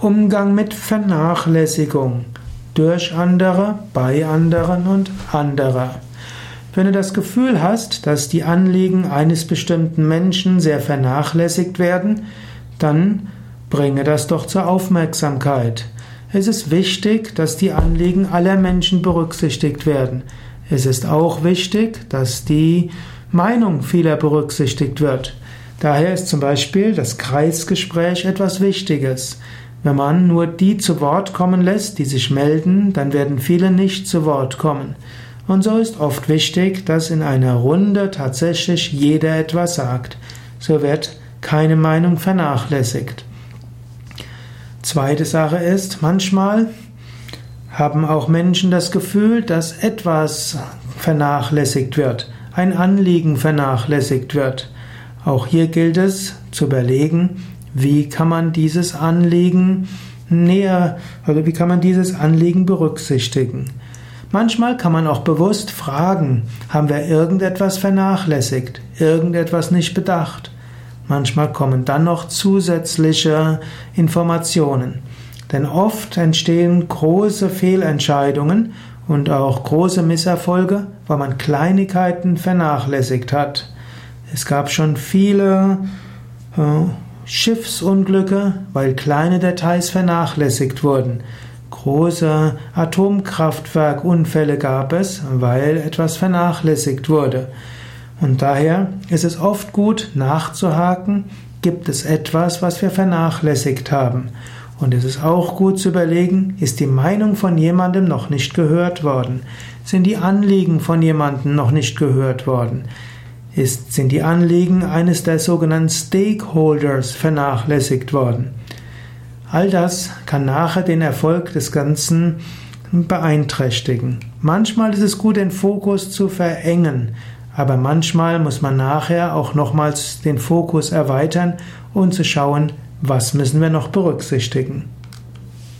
Umgang mit Vernachlässigung durch andere, bei anderen und anderer. Wenn du das Gefühl hast, dass die Anliegen eines bestimmten Menschen sehr vernachlässigt werden, dann bringe das doch zur Aufmerksamkeit. Es ist wichtig, dass die Anliegen aller Menschen berücksichtigt werden. Es ist auch wichtig, dass die Meinung vieler berücksichtigt wird. Daher ist zum Beispiel das Kreisgespräch etwas Wichtiges. Wenn man nur die zu Wort kommen lässt, die sich melden, dann werden viele nicht zu Wort kommen. Und so ist oft wichtig, dass in einer Runde tatsächlich jeder etwas sagt. So wird keine Meinung vernachlässigt. Zweite Sache ist, manchmal haben auch Menschen das Gefühl, dass etwas vernachlässigt wird, ein Anliegen vernachlässigt wird. Auch hier gilt es zu überlegen, wie kann man dieses Anliegen näher, also wie kann man dieses Anliegen berücksichtigen? Manchmal kann man auch bewusst fragen, haben wir irgendetwas vernachlässigt, irgendetwas nicht bedacht? Manchmal kommen dann noch zusätzliche Informationen. Denn oft entstehen große Fehlentscheidungen und auch große Misserfolge, weil man Kleinigkeiten vernachlässigt hat. Es gab schon viele äh, Schiffsunglücke, weil kleine Details vernachlässigt wurden. Große Atomkraftwerkunfälle gab es, weil etwas vernachlässigt wurde. Und daher ist es oft gut nachzuhaken, gibt es etwas, was wir vernachlässigt haben. Und es ist auch gut zu überlegen, ist die Meinung von jemandem noch nicht gehört worden? Sind die Anliegen von jemandem noch nicht gehört worden? Ist, sind die Anliegen eines der sogenannten Stakeholders vernachlässigt worden. All das kann nachher den Erfolg des Ganzen beeinträchtigen. Manchmal ist es gut, den Fokus zu verengen, aber manchmal muss man nachher auch nochmals den Fokus erweitern und zu schauen, was müssen wir noch berücksichtigen.